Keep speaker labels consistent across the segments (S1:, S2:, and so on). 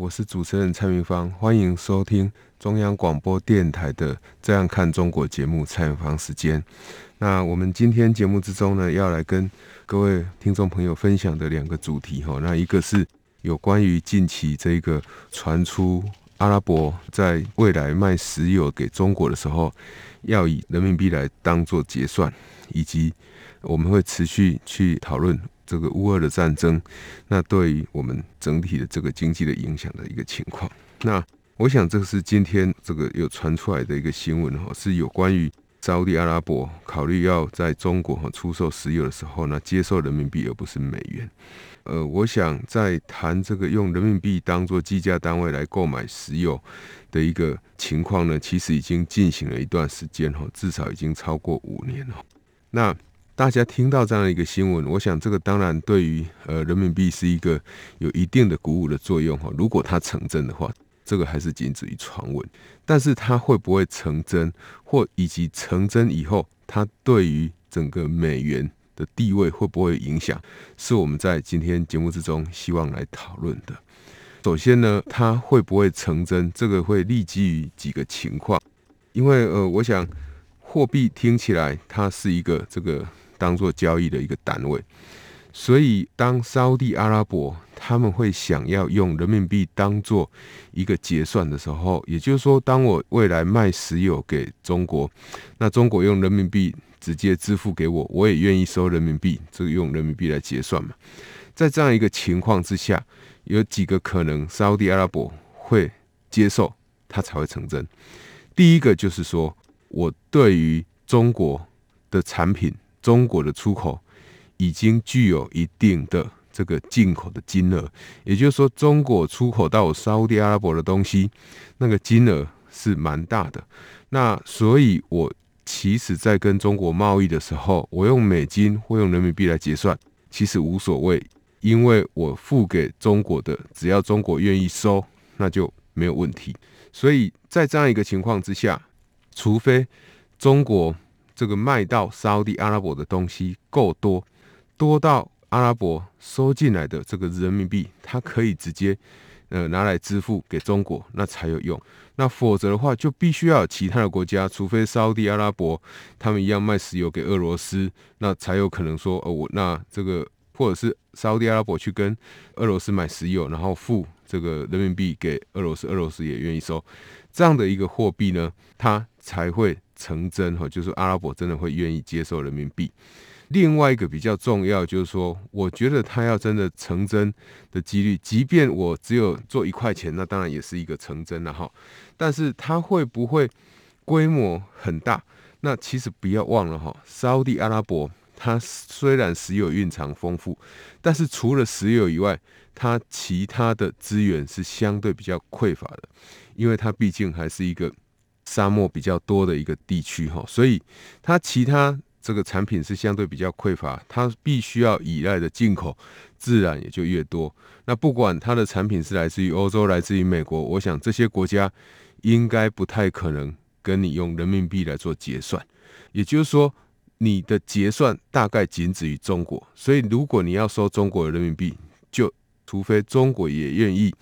S1: 我是主持人蔡明芳，欢迎收听中央广播电台的《这样看中国》节目蔡明芳时间。那我们今天节目之中呢，要来跟各位听众朋友分享的两个主题哈，那一个是有关于近期这个传出阿拉伯在未来卖石油给中国的时候，要以人民币来当做结算，以及我们会持续去讨论。这个乌俄的战争，那对于我们整体的这个经济的影响的一个情况，那我想这个是今天这个有传出来的一个新闻哈，是有关于沙地阿拉伯考虑要在中国哈出售石油的时候呢，接受人民币而不是美元。呃，我想在谈这个用人民币当做计价单位来购买石油的一个情况呢，其实已经进行了一段时间哈，至少已经超过五年了。那大家听到这样一个新闻，我想这个当然对于呃人民币是一个有一定的鼓舞的作用哈。如果它成真的话，这个还是仅止于传闻。但是它会不会成真，或以及成真以后，它对于整个美元的地位会不会影响，是我们在今天节目之中希望来讨论的。首先呢，它会不会成真，这个会立基于几个情况，因为呃，我想货币听起来它是一个这个。当做交易的一个单位，所以当沙地阿拉伯他们会想要用人民币当做一个结算的时候，也就是说，当我未来卖石油给中国，那中国用人民币直接支付给我，我也愿意收人民币，这个用人民币来结算嘛。在这样一个情况之下，有几个可能沙乌地阿拉伯会接受，它才会成真。第一个就是说，我对于中国的产品。中国的出口已经具有一定的这个进口的金额，也就是说，中国出口到沙乌地阿拉伯的东西，那个金额是蛮大的。那所以，我其实在跟中国贸易的时候，我用美金或用人民币来结算，其实无所谓，因为我付给中国的，只要中国愿意收，那就没有问题。所以在这样一个情况之下，除非中国。这个卖到沙乌地阿拉伯的东西够多，多到阿拉伯收进来的这个人民币，它可以直接呃拿来支付给中国，那才有用。那否则的话，就必须要有其他的国家，除非沙乌地阿拉伯他们一样卖石油给俄罗斯，那才有可能说哦，我那这个或者是沙乌地阿拉伯去跟俄罗斯买石油，然后付这个人民币给俄罗斯，俄罗斯也愿意收这样的一个货币呢，它才会。成真哈，就是阿拉伯真的会愿意接受人民币。另外一个比较重要，就是说，我觉得他要真的成真的几率，即便我只有做一块钱，那当然也是一个成真了哈。但是它会不会规模很大？那其实不要忘了哈，沙地阿拉伯它虽然石油蕴藏丰富，但是除了石油以外，它其他的资源是相对比较匮乏的，因为它毕竟还是一个。沙漠比较多的一个地区哈，所以它其他这个产品是相对比较匮乏，它必须要依赖的进口自然也就越多。那不管它的产品是来自于欧洲、来自于美国，我想这些国家应该不太可能跟你用人民币来做结算。也就是说，你的结算大概仅止于中国。所以如果你要收中国的人民币，就除非中国也愿意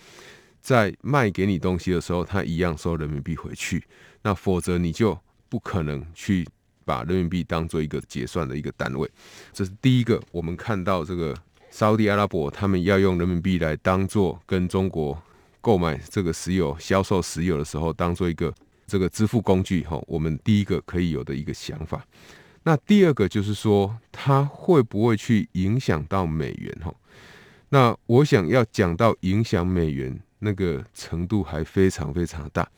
S1: 在卖给你东西的时候，他一样收人民币回去。那否则你就不可能去把人民币当做一个结算的一个单位，这是第一个。我们看到这个沙地阿拉伯他们要用人民币来当做跟中国购买这个石油、销售石油的时候，当做一个这个支付工具哈。我们第一个可以有的一个想法。那第二个就是说，它会不会去影响到美元哈？那我想要讲到影响美元那个程度还非常非常大。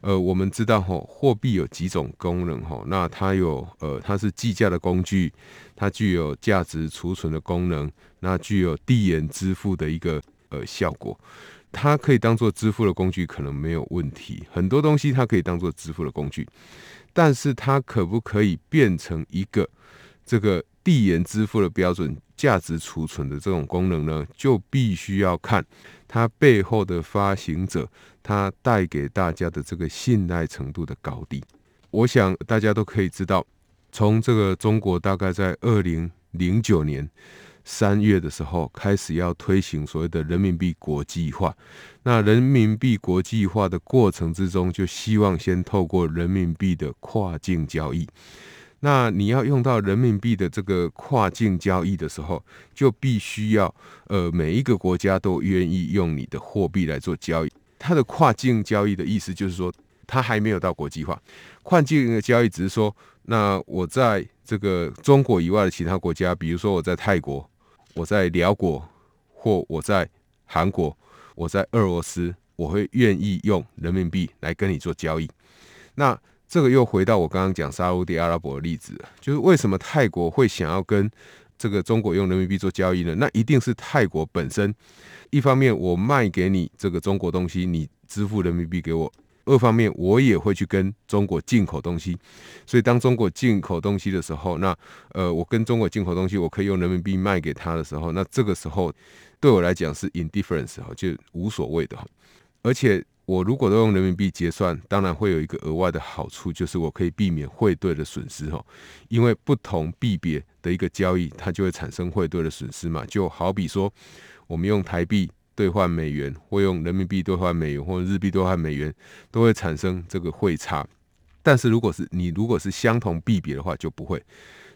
S1: 呃，我们知道哈，货币有几种功能哈，那它有呃，它是计价的工具，它具有价值储存的功能，那具有递延支付的一个呃效果。它可以当做支付的工具，可能没有问题。很多东西它可以当做支付的工具，但是它可不可以变成一个这个递延支付的标准、价值储存的这种功能呢？就必须要看它背后的发行者，它带给大家的这个信赖程度的高低。我想大家都可以知道，从这个中国大概在二零零九年。三月的时候开始要推行所谓的人民币国际化，那人民币国际化的过程之中，就希望先透过人民币的跨境交易。那你要用到人民币的这个跨境交易的时候，就必须要呃每一个国家都愿意用你的货币来做交易。它的跨境交易的意思就是说，它还没有到国际化。跨境的交易只是说，那我在这个中国以外的其他国家，比如说我在泰国。我在寮国，或我在韩国，我在俄罗斯，我会愿意用人民币来跟你做交易。那这个又回到我刚刚讲沙乌地阿拉伯的例子，就是为什么泰国会想要跟这个中国用人民币做交易呢？那一定是泰国本身，一方面我卖给你这个中国东西，你支付人民币给我。二方面，我也会去跟中国进口东西，所以当中国进口东西的时候，那呃，我跟中国进口东西，我可以用人民币卖给他的时候，那这个时候对我来讲是 indifference 哈，就无所谓的哈。而且我如果都用人民币结算，当然会有一个额外的好处，就是我可以避免汇兑的损失哈，因为不同币别的一个交易，它就会产生汇兑的损失嘛。就好比说，我们用台币。兑换美元，或用人民币兑换美元，或日币兑换美元，都会产生这个汇差。但是如果是你如果是相同币别的话，就不会。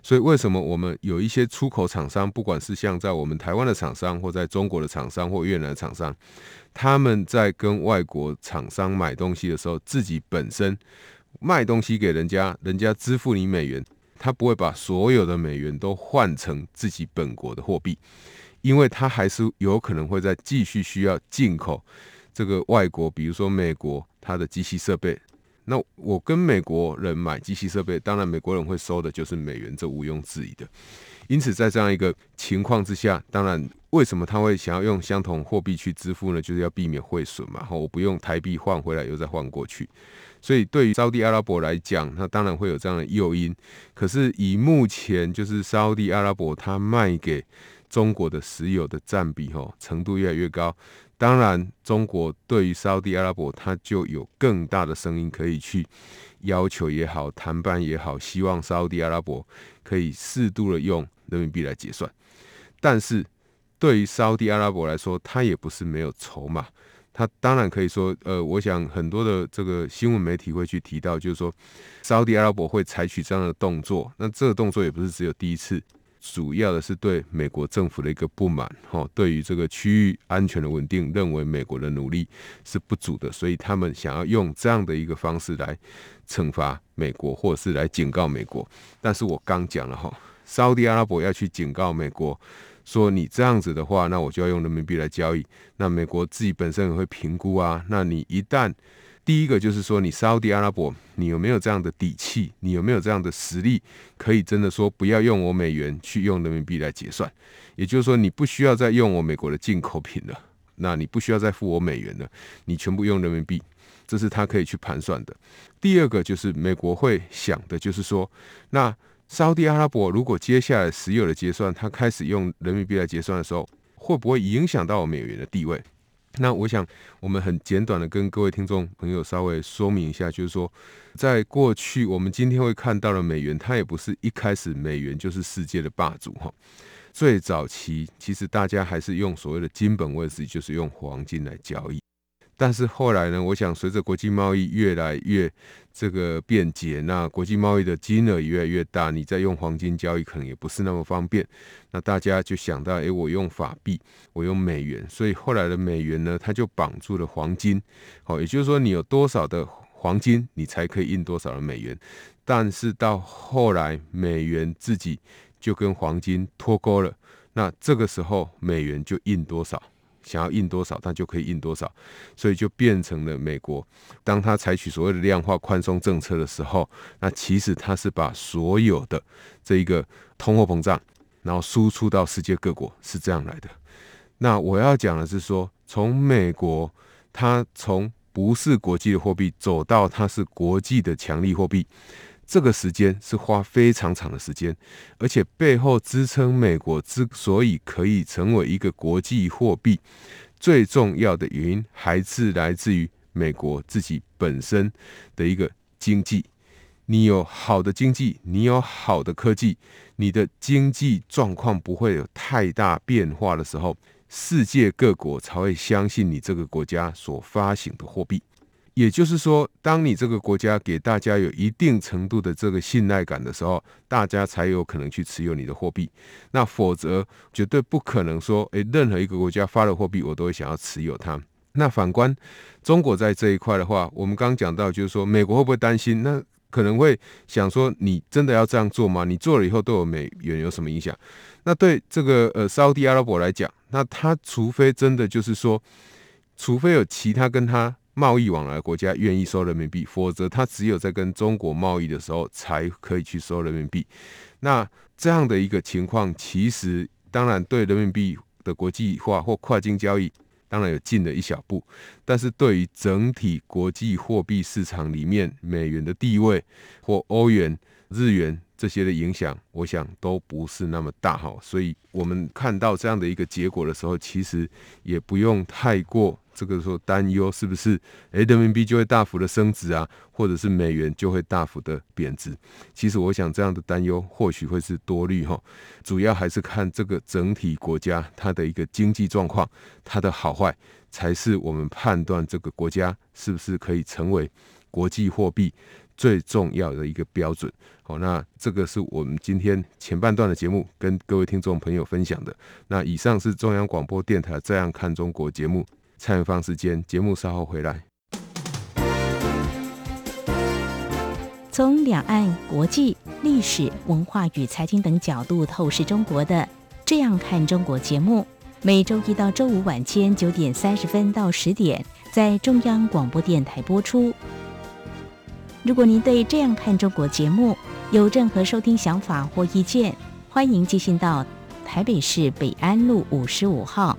S1: 所以为什么我们有一些出口厂商，不管是像在我们台湾的厂商，或在中国的厂商，或越南的厂商，他们在跟外国厂商买东西的时候，自己本身卖东西给人家，人家支付你美元，他不会把所有的美元都换成自己本国的货币。因为他还是有可能会再继续需要进口这个外国，比如说美国它的机器设备。那我跟美国人买机器设备，当然美国人会收的就是美元，这毋庸置疑的。因此，在这样一个情况之下，当然为什么他会想要用相同货币去支付呢？就是要避免汇损嘛。我不用台币换回来又再换过去。所以对于沙地阿拉伯来讲，那当然会有这样的诱因。可是以目前就是沙地阿拉伯它卖给中国的石油的占比吼程度越来越高，当然中国对于沙乌地阿拉伯，它就有更大的声音可以去要求也好，谈判也好，希望沙乌地阿拉伯可以适度的用人民币来结算。但是对于沙乌地阿拉伯来说，它也不是没有筹码，它当然可以说，呃，我想很多的这个新闻媒体会去提到，就是说沙乌地阿拉伯会采取这样的动作，那这个动作也不是只有第一次。主要的是对美国政府的一个不满，哈，对于这个区域安全的稳定，认为美国的努力是不足的，所以他们想要用这样的一个方式来惩罚美国，或者是来警告美国。但是我刚讲了哈，沙地阿拉伯要去警告美国，说你这样子的话，那我就要用人民币来交易。那美国自己本身也会评估啊，那你一旦第一个就是说，你沙乌地阿拉伯，你有没有这样的底气？你有没有这样的实力，可以真的说不要用我美元去用人民币来结算？也就是说，你不需要再用我美国的进口品了，那你不需要再付我美元了，你全部用人民币，这是他可以去盘算的。第二个就是美国会想的，就是说，那沙乌地阿拉伯如果接下来石油的结算，他开始用人民币来结算的时候，会不会影响到我美元的地位？那我想，我们很简短的跟各位听众朋友稍微说明一下，就是说，在过去我们今天会看到的美元，它也不是一开始美元就是世界的霸主哈。最早期其实大家还是用所谓的金本位制，就是用黄金来交易。但是后来呢，我想随着国际贸易越来越这个便捷，那国际贸易的金额越来越大，你再用黄金交易可能也不是那么方便。那大家就想到，诶，我用法币，我用美元，所以后来的美元呢，它就绑住了黄金。好，也就是说，你有多少的黄金，你才可以印多少的美元。但是到后来，美元自己就跟黄金脱钩了，那这个时候美元就印多少。想要印多少，它就可以印多少，所以就变成了美国。当他采取所谓的量化宽松政策的时候，那其实他是把所有的这一个通货膨胀，然后输出到世界各国，是这样来的。那我要讲的是说，从美国它从不是国际的货币走到它是国际的强力货币，这个时间是花非常长的时间，而且背后支撑美国之所以可以成为一个国际货币，最重要的原因还是来自于美国自己本身的一个经济。你有好的经济，你有好的科技，你的经济状况不会有太大变化的时候，世界各国才会相信你这个国家所发行的货币。也就是说，当你这个国家给大家有一定程度的这个信赖感的时候，大家才有可能去持有你的货币。那否则绝对不可能说，诶，任何一个国家发的货币，我都会想要持有它。那反观中国在这一块的话，我们刚刚讲到，就是说美国会不会担心？那可能会想说，你真的要这样做吗？你做了以后对我美元有什么影响？那对这个呃沙乌地阿拉伯来讲，那他除非真的就是说，除非有其他跟他。贸易往来国家愿意收人民币，否则他只有在跟中国贸易的时候才可以去收人民币。那这样的一个情况，其实当然对人民币的国际化或跨境交易，当然有进了一小步。但是对于整体国际货币市场里面美元的地位或欧元、日元这些的影响，我想都不是那么大哈。所以我们看到这样的一个结果的时候，其实也不用太过。这个时候担忧是不是？诶，人民币就会大幅的升值啊，或者是美元就会大幅的贬值？其实我想这样的担忧或许会是多虑哈。主要还是看这个整体国家它的一个经济状况，它的好坏，才是我们判断这个国家是不是可以成为国际货币最重要的一个标准。好，那这个是我们今天前半段的节目跟各位听众朋友分享的。那以上是中央广播电台《这样看中国》节目。蔡明芳时间，节目稍后回来。
S2: 从两岸、国际、历史、文化与财经等角度透视中国的《这样看中国》节目，每周一到周五晚间九点三十分到十点在中央广播电台播出。如果您对《这样看中国》节目有任何收听想法或意见，欢迎寄信到台北市北安路五十五号。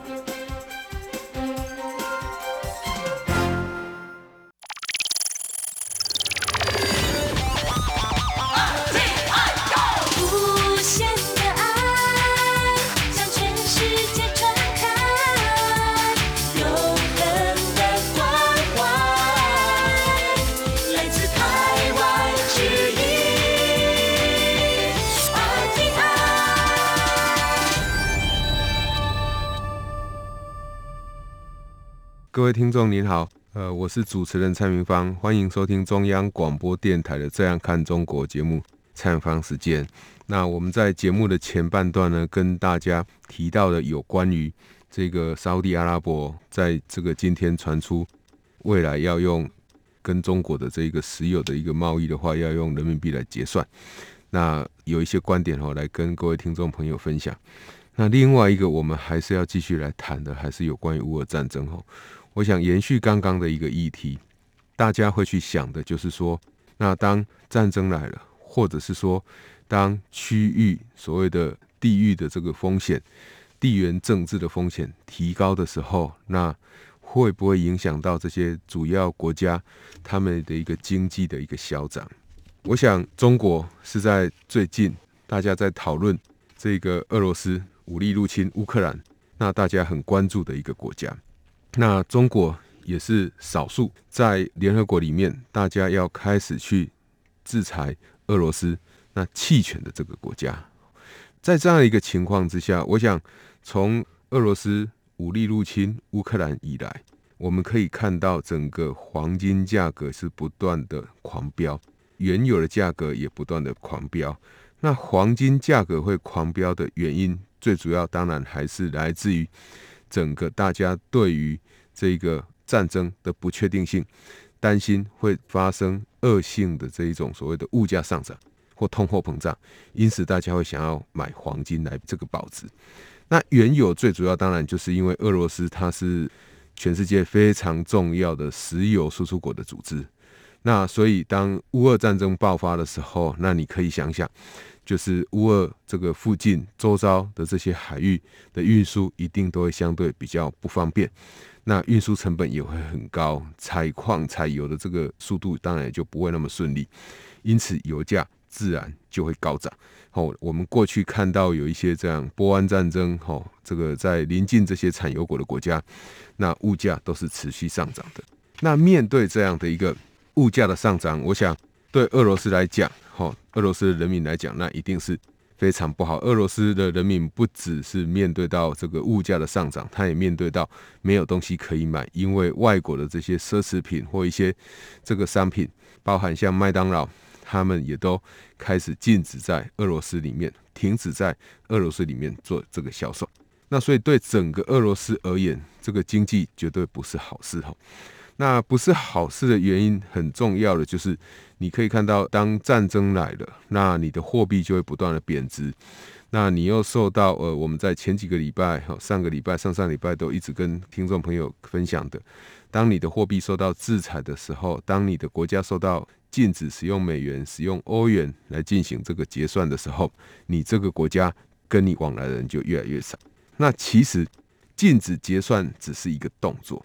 S1: 各位听众您好，呃，我是主持人蔡明芳，欢迎收听中央广播电台的《这样看中国》节目。蔡明芳时间，那我们在节目的前半段呢，跟大家提到的有关于这个沙乌地阿拉伯在这个今天传出未来要用跟中国的这个石油的一个贸易的话，要用人民币来结算。那有一些观点哦，来跟各位听众朋友分享。那另外一个，我们还是要继续来谈的，还是有关于乌俄战争哦。我想延续刚刚的一个议题，大家会去想的就是说，那当战争来了，或者是说，当区域所谓的地域的这个风险、地缘政治的风险提高的时候，那会不会影响到这些主要国家他们的一个经济的一个消长？我想中国是在最近大家在讨论这个俄罗斯武力入侵乌克兰，那大家很关注的一个国家。那中国也是少数在联合国里面，大家要开始去制裁俄罗斯那弃权的这个国家。在这样一个情况之下，我想从俄罗斯武力入侵乌克兰以来，我们可以看到整个黄金价格是不断的狂飙，原有的价格也不断的狂飙。那黄金价格会狂飙的原因，最主要当然还是来自于。整个大家对于这个战争的不确定性，担心会发生恶性的这一种所谓的物价上涨或通货膨胀，因此大家会想要买黄金来这个保值。那原油最主要当然就是因为俄罗斯它是全世界非常重要的石油输出国的组织，那所以当乌俄战争爆发的时候，那你可以想想，就是乌尔这个附近周遭的这些海域的运输一定都会相对比较不方便，那运输成本也会很高，采矿采油的这个速度当然也就不会那么顺利，因此油价自然就会高涨。哦，我们过去看到有一些这样波湾战争，哦，这个在临近这些产油国的国家，那物价都是持续上涨的。那面对这样的一个物价的上涨，我想对俄罗斯来讲，哈，俄罗斯的人民来讲，那一定是非常不好。俄罗斯的人民不只是面对到这个物价的上涨，他也面对到没有东西可以买，因为外国的这些奢侈品或一些这个商品，包含像麦当劳。他们也都开始禁止在俄罗斯里面，停止在俄罗斯里面做这个销售。那所以对整个俄罗斯而言，这个经济绝对不是好事哈。那不是好事的原因，很重要的就是你可以看到，当战争来了，那你的货币就会不断的贬值。那你又受到呃，我们在前几个礼拜，上个礼拜、上上礼拜都一直跟听众朋友分享的，当你的货币受到制裁的时候，当你的国家受到禁止使用美元、使用欧元来进行这个结算的时候，你这个国家跟你往来的人就越来越少。那其实禁止结算只是一个动作，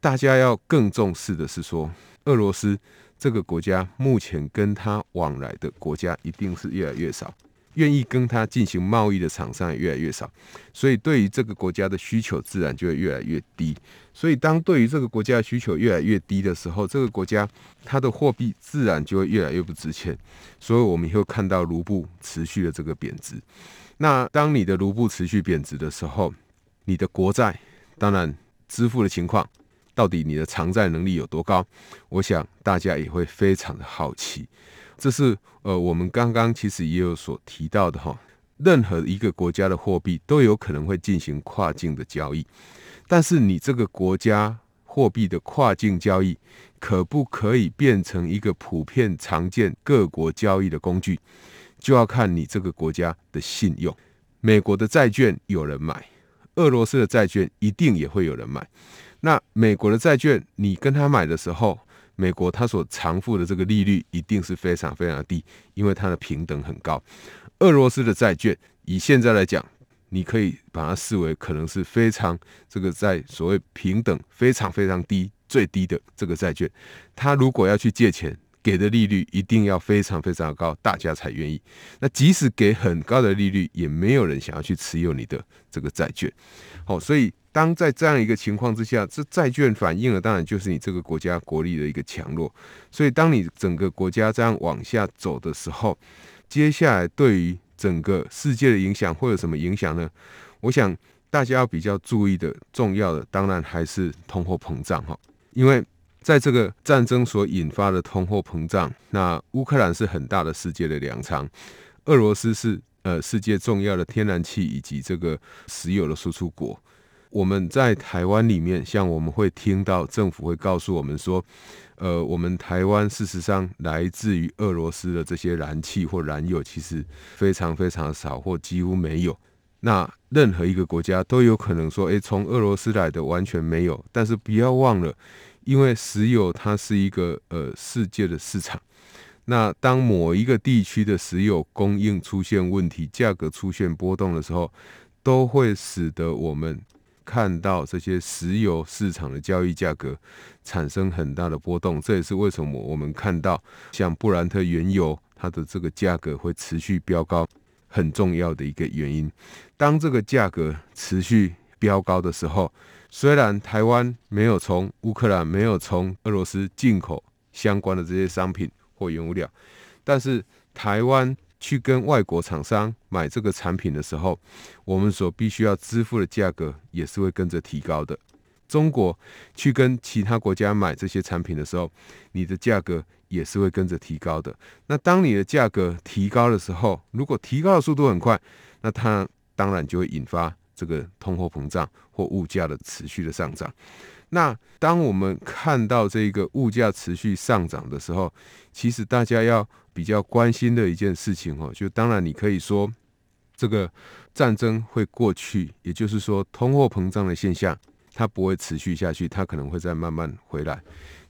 S1: 大家要更重视的是说，俄罗斯这个国家目前跟他往来的国家一定是越来越少。愿意跟他进行贸易的厂商也越来越少，所以对于这个国家的需求自然就会越来越低。所以当对于这个国家的需求越来越低的时候，这个国家它的货币自然就会越来越不值钱。所以我们会看到卢布持续的这个贬值。那当你的卢布持续贬值的时候，你的国债当然支付的情况，到底你的偿债能力有多高？我想大家也会非常的好奇。这是呃，我们刚刚其实也有所提到的哈，任何一个国家的货币都有可能会进行跨境的交易，但是你这个国家货币的跨境交易可不可以变成一个普遍常见各国交易的工具，就要看你这个国家的信用。美国的债券有人买，俄罗斯的债券一定也会有人买。那美国的债券，你跟他买的时候，美国他所偿付的这个利率一定是非常非常低，因为它的平等很高。俄罗斯的债券以现在来讲，你可以把它视为可能是非常这个在所谓平等非常非常低、最低的这个债券。他如果要去借钱，给的利率一定要非常非常高，大家才愿意。那即使给很高的利率，也没有人想要去持有你的这个债券。好，所以。当在这样一个情况之下，这债券反映了当然就是你这个国家国力的一个强弱。所以，当你整个国家这样往下走的时候，接下来对于整个世界的影响会有什么影响呢？我想大家要比较注意的、重要的，当然还是通货膨胀哈。因为在这个战争所引发的通货膨胀，那乌克兰是很大的世界的粮仓，俄罗斯是呃世界重要的天然气以及这个石油的输出国。我们在台湾里面，像我们会听到政府会告诉我们说，呃，我们台湾事实上来自于俄罗斯的这些燃气或燃油，其实非常非常少或几乎没有。那任何一个国家都有可能说，诶，从俄罗斯来的完全没有。但是不要忘了，因为石油它是一个呃世界的市场。那当某一个地区的石油供应出现问题，价格出现波动的时候，都会使得我们。看到这些石油市场的交易价格产生很大的波动，这也是为什么我们看到像布兰特原油它的这个价格会持续飙高很重要的一个原因。当这个价格持续飙高的时候，虽然台湾没有从乌克兰、没有从俄罗斯进口相关的这些商品或原物料，但是台湾。去跟外国厂商买这个产品的时候，我们所必须要支付的价格也是会跟着提高的。中国去跟其他国家买这些产品的时候，你的价格也是会跟着提高的。那当你的价格提高的时候，如果提高的速度很快，那它当然就会引发这个通货膨胀或物价的持续的上涨。那当我们看到这个物价持续上涨的时候，其实大家要比较关心的一件事情哦，就当然你可以说这个战争会过去，也就是说通货膨胀的现象它不会持续下去，它可能会再慢慢回来。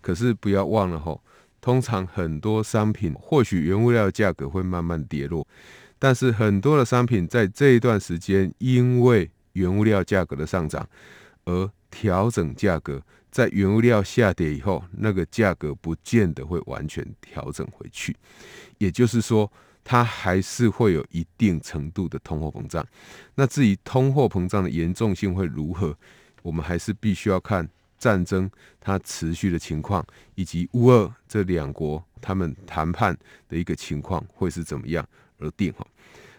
S1: 可是不要忘了吼，通常很多商品或许原物料价格会慢慢跌落，但是很多的商品在这一段时间因为原物料价格的上涨而调整价格，在原物料下跌以后，那个价格不见得会完全调整回去，也就是说，它还是会有一定程度的通货膨胀。那至于通货膨胀的严重性会如何，我们还是必须要看战争它持续的情况，以及乌俄这两国他们谈判的一个情况会是怎么样而定哈。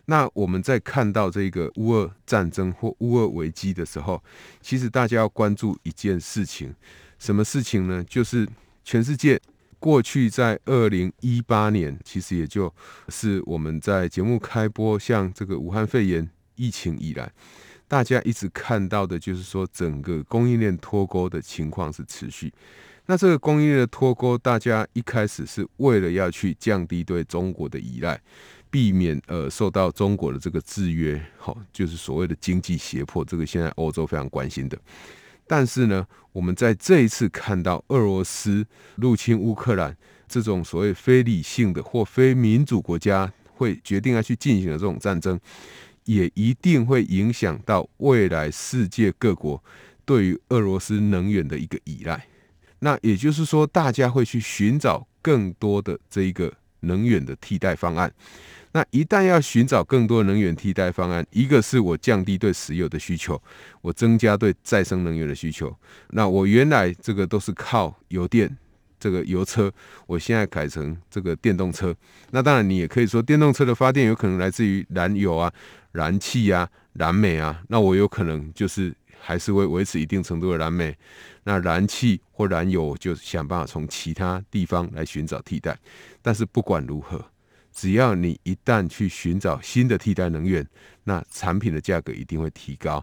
S1: 那我们在看到这个乌俄战争或乌俄危机的时候，其实大家要关注一件事情，什么事情呢？就是全世界过去在二零一八年，其实也就是我们在节目开播，像这个武汉肺炎疫情以来，大家一直看到的就是说，整个供应链脱钩的情况是持续。那这个供应链的脱钩，大家一开始是为了要去降低对中国的依赖。避免呃受到中国的这个制约，好，就是所谓的经济胁迫，这个现在欧洲非常关心的。但是呢，我们在这一次看到俄罗斯入侵乌克兰这种所谓非理性的或非民主国家会决定要去进行的这种战争，也一定会影响到未来世界各国对于俄罗斯能源的一个依赖。那也就是说，大家会去寻找更多的这一个能源的替代方案。那一旦要寻找更多能源替代方案，一个是我降低对石油的需求，我增加对再生能源的需求。那我原来这个都是靠油电，这个油车，我现在改成这个电动车。那当然，你也可以说电动车的发电有可能来自于燃油啊、燃气啊、燃煤啊。那我有可能就是还是会维持一定程度的燃煤。那燃气或燃油，就想办法从其他地方来寻找替代。但是不管如何。只要你一旦去寻找新的替代能源，那产品的价格一定会提高。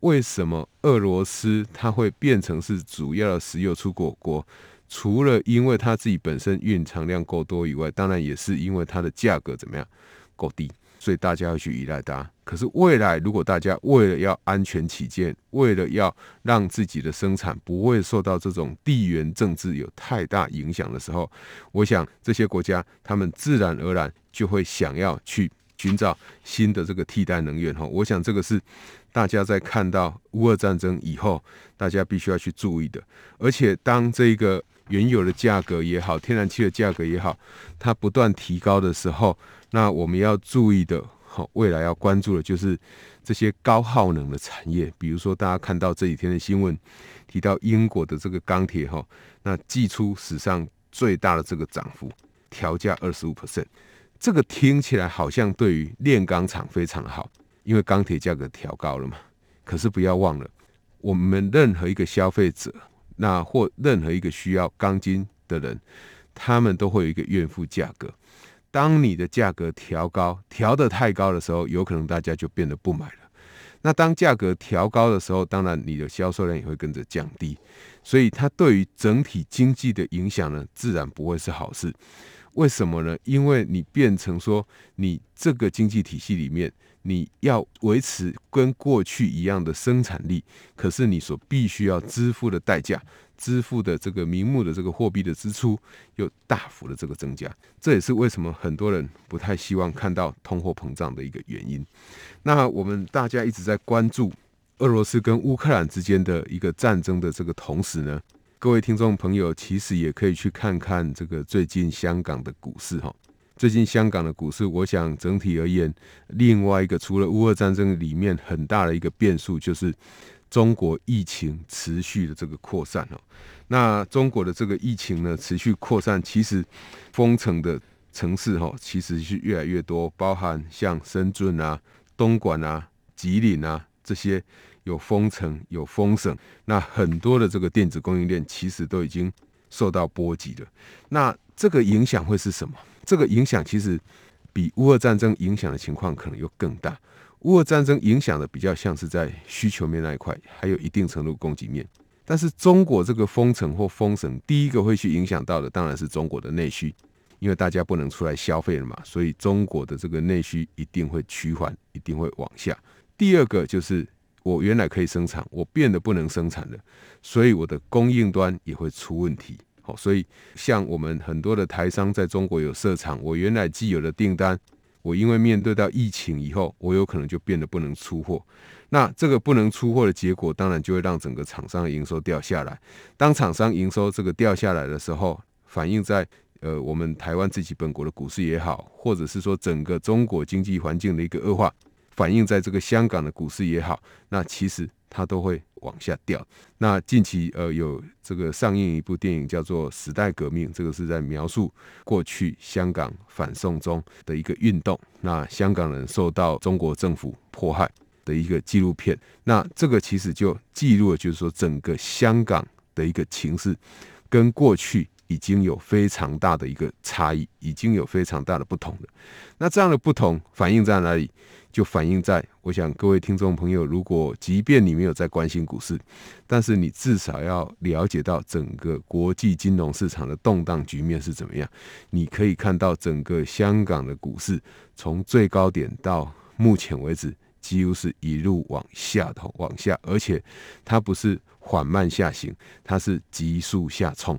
S1: 为什么俄罗斯它会变成是主要的石油出口国？除了因为它自己本身蕴藏量够多以外，当然也是因为它的价格怎么样够低。所以大家要去依赖它。可是未来，如果大家为了要安全起见，为了要让自己的生产不会受到这种地缘政治有太大影响的时候，我想这些国家他们自然而然就会想要去寻找新的这个替代能源。哈，我想这个是大家在看到乌俄战争以后，大家必须要去注意的。而且当这个原油的价格也好，天然气的价格也好，它不断提高的时候，那我们要注意的，好，未来要关注的就是这些高耗能的产业，比如说大家看到这几天的新闻，提到英国的这个钢铁哈，那祭出史上最大的这个涨幅，调价二十五 percent，这个听起来好像对于炼钢厂非常好，因为钢铁价格调高了嘛。可是不要忘了，我们任何一个消费者，那或任何一个需要钢筋的人，他们都会有一个怨妇价格。当你的价格调高，调得太高的时候，有可能大家就变得不买了。那当价格调高的时候，当然你的销售量也会跟着降低。所以它对于整体经济的影响呢，自然不会是好事。为什么呢？因为你变成说，你这个经济体系里面，你要维持跟过去一样的生产力，可是你所必须要支付的代价。支付的这个名目的这个货币的支出又大幅的这个增加，这也是为什么很多人不太希望看到通货膨胀的一个原因。那我们大家一直在关注俄罗斯跟乌克兰之间的一个战争的这个同时呢，各位听众朋友其实也可以去看看这个最近香港的股市哈。最近香港的股市，我想整体而言，另外一个除了乌俄战争里面很大的一个变数就是。中国疫情持续的这个扩散哦，那中国的这个疫情呢，持续扩散，其实封城的城市哈，其实是越来越多，包含像深圳啊、东莞啊、吉林啊这些有封城、有封省，那很多的这个电子供应链其实都已经受到波及了。那这个影响会是什么？这个影响其实比乌俄战争影响的情况可能又更大。乌俄战争影响的比较像是在需求面那一块，还有一定程度供给面。但是中国这个封城或封城，第一个会去影响到的当然是中国的内需，因为大家不能出来消费了嘛，所以中国的这个内需一定会趋缓，一定会往下。第二个就是我原来可以生产，我变得不能生产了，所以我的供应端也会出问题。好，所以像我们很多的台商在中国有设厂，我原来既有的订单，我因为面对到疫情以后，我有可能就变得不能出货。那这个不能出货的结果，当然就会让整个厂商的营收掉下来。当厂商营收这个掉下来的时候，反映在呃我们台湾自己本国的股市也好，或者是说整个中国经济环境的一个恶化，反映在这个香港的股市也好，那其实它都会往下掉。那近期呃有这个上映一部电影叫做《时代革命》，这个是在描述过去香港反送中的一个运动，那香港人受到中国政府迫害。的一个纪录片，那这个其实就记录了，就是说整个香港的一个情势，跟过去已经有非常大的一个差异，已经有非常大的不同了。那这样的不同反映在哪里？就反映在，我想各位听众朋友，如果即便你没有在关心股市，但是你至少要了解到整个国际金融市场的动荡局面是怎么样。你可以看到整个香港的股市从最高点到目前为止。几乎是一路往下头，往下，而且它不是缓慢下行，它是急速下冲。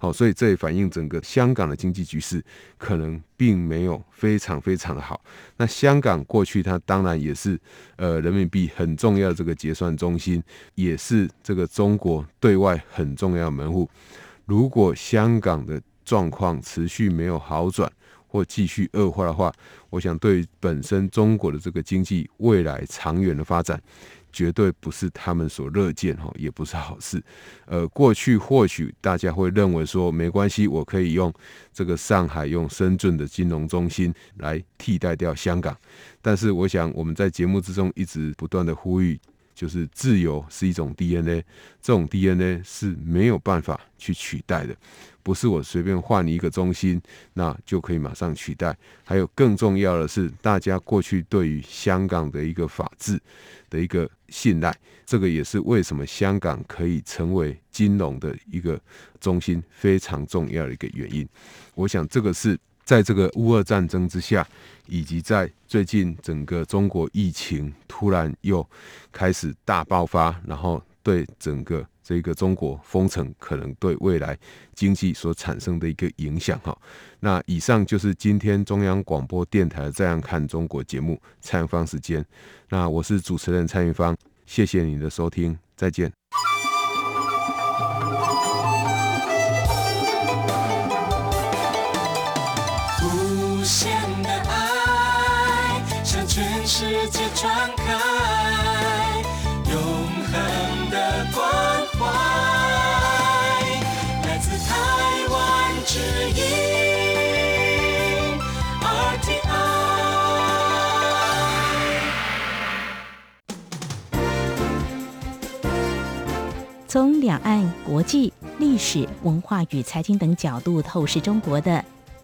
S1: 好，所以这也反映整个香港的经济局势可能并没有非常非常的好。那香港过去它当然也是呃人民币很重要的这个结算中心，也是这个中国对外很重要的门户。如果香港的状况持续没有好转，或继续恶化的话，我想对本身中国的这个经济未来长远的发展，绝对不是他们所乐见哈，也不是好事。呃，过去或许大家会认为说没关系，我可以用这个上海、用深圳的金融中心来替代掉香港。但是，我想我们在节目之中一直不断的呼吁，就是自由是一种 DNA，这种 DNA 是没有办法去取代的。不是我随便换一个中心，那就可以马上取代。还有更重要的是，大家过去对于香港的一个法治的一个信赖，这个也是为什么香港可以成为金融的一个中心非常重要的一个原因。我想，这个是在这个乌俄战争之下，以及在最近整个中国疫情突然又开始大爆发，然后对整个。这个中国封城可能对未来经济所产生的一个影响哈，那以上就是今天中央广播电台《这样看中国》节目蔡明芳时间，那我是主持人蔡明芳，谢谢你的收听，再见。限的爱向全世界传开，永恒的关怀。来自台湾之音 RTI。从两岸、国际、历史、文化与财经等角度透视中国的《